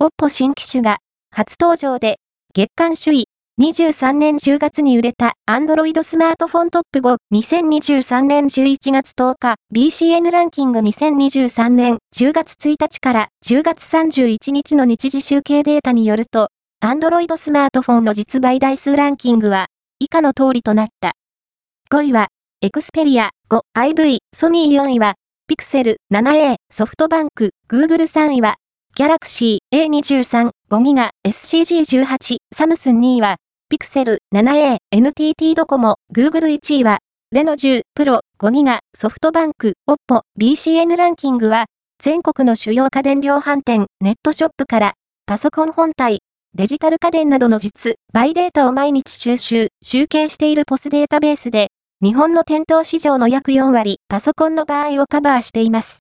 OPPO 新機種が初登場で月間首位23年10月に売れた Android スマートフォントップ5 2023年11月10日 BCN ランキング2023年10月1日から10月31日の日時集計データによると Android スマートフォンの実売台数ランキングは以下の通りとなった。5位はエクスペリア 5IV ソニー4位はピクセル 7A ソフトバンク Google 3位はギャラクシー A23 5ギガ SCG18 サムスン2位はピクセル 7A、NTT ドコモ、Google 1位は、レノ10、プロ5ギガ、ソフトバンク、OPPO、BCN ランキングは、全国の主要家電量販店、ネットショップから、パソコン本体、デジタル家電などの実、バイデータを毎日収集、集計しているポスデータベースで、日本の店頭市場の約4割、パソコンの場合をカバーしています。